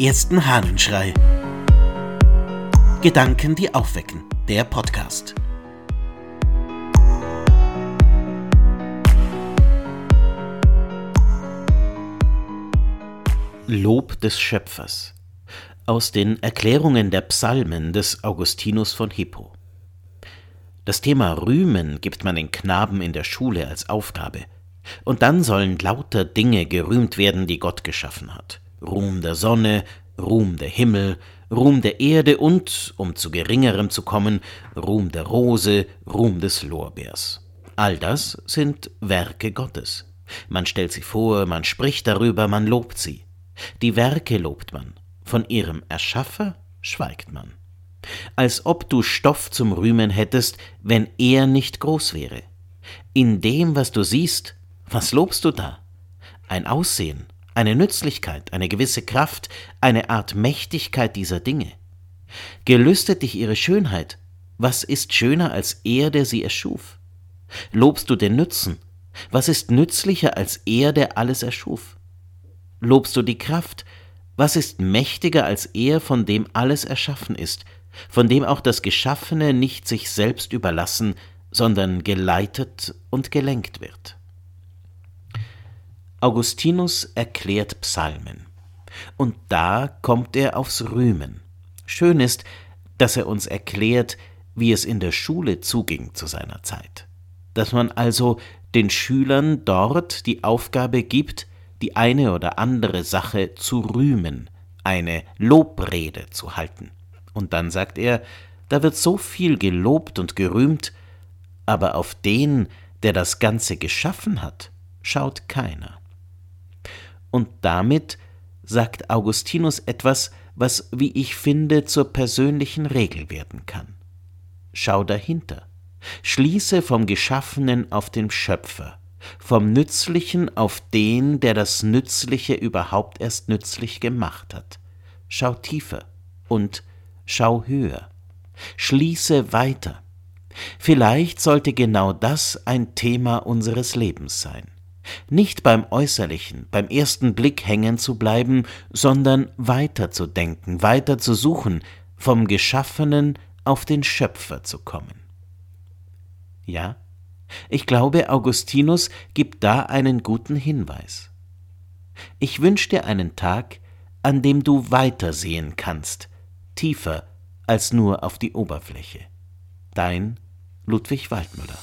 ersten Hahnenschrei. Gedanken, die aufwecken. Der Podcast. Lob des Schöpfers aus den Erklärungen der Psalmen des Augustinus von Hippo. Das Thema Rühmen gibt man den Knaben in der Schule als Aufgabe. Und dann sollen lauter Dinge gerühmt werden, die Gott geschaffen hat. Ruhm der Sonne, Ruhm der Himmel, Ruhm der Erde und, um zu geringerem zu kommen, Ruhm der Rose, Ruhm des Lorbeers. All das sind Werke Gottes. Man stellt sie vor, man spricht darüber, man lobt sie. Die Werke lobt man, von ihrem Erschaffer schweigt man. Als ob du Stoff zum Rühmen hättest, wenn er nicht groß wäre. In dem, was du siehst, was lobst du da? Ein Aussehen, eine Nützlichkeit, eine gewisse Kraft, eine Art Mächtigkeit dieser Dinge. Gelüstet dich ihre Schönheit, was ist schöner als er, der sie erschuf? Lobst du den Nützen, was ist nützlicher als er, der alles erschuf? Lobst du die Kraft, was ist mächtiger als er, von dem alles erschaffen ist, von dem auch das Geschaffene nicht sich selbst überlassen, sondern geleitet und gelenkt wird? Augustinus erklärt Psalmen. Und da kommt er aufs Rühmen. Schön ist, dass er uns erklärt, wie es in der Schule zuging zu seiner Zeit. Dass man also den Schülern dort die Aufgabe gibt, die eine oder andere Sache zu rühmen, eine Lobrede zu halten. Und dann sagt er, da wird so viel gelobt und gerühmt, aber auf den, der das Ganze geschaffen hat, schaut keiner. Und damit sagt Augustinus etwas, was, wie ich finde, zur persönlichen Regel werden kann. Schau dahinter. Schließe vom Geschaffenen auf den Schöpfer, vom Nützlichen auf den, der das Nützliche überhaupt erst nützlich gemacht hat. Schau tiefer und schau höher. Schließe weiter. Vielleicht sollte genau das ein Thema unseres Lebens sein nicht beim Äußerlichen, beim ersten Blick hängen zu bleiben, sondern weiter zu denken, weiter zu suchen, vom Geschaffenen auf den Schöpfer zu kommen. Ja, ich glaube, Augustinus gibt da einen guten Hinweis. Ich wünsche dir einen Tag, an dem du weiter sehen kannst, tiefer als nur auf die Oberfläche. Dein Ludwig Waldmüller